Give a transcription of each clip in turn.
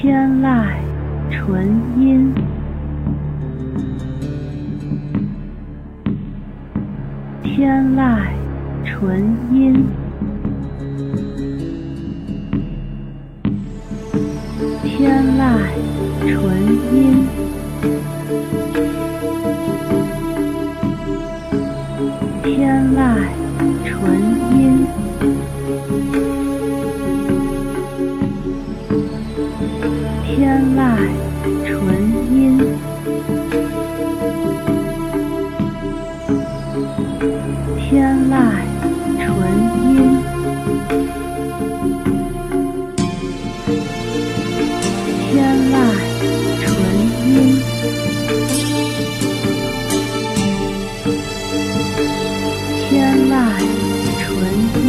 天籁纯音，天籁纯音，天籁纯音，天籁纯音，天籁纯音，天籁纯音，天籁纯音，天籁纯音，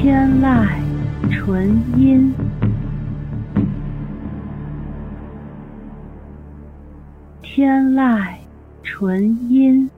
天籁纯音，天籁纯音。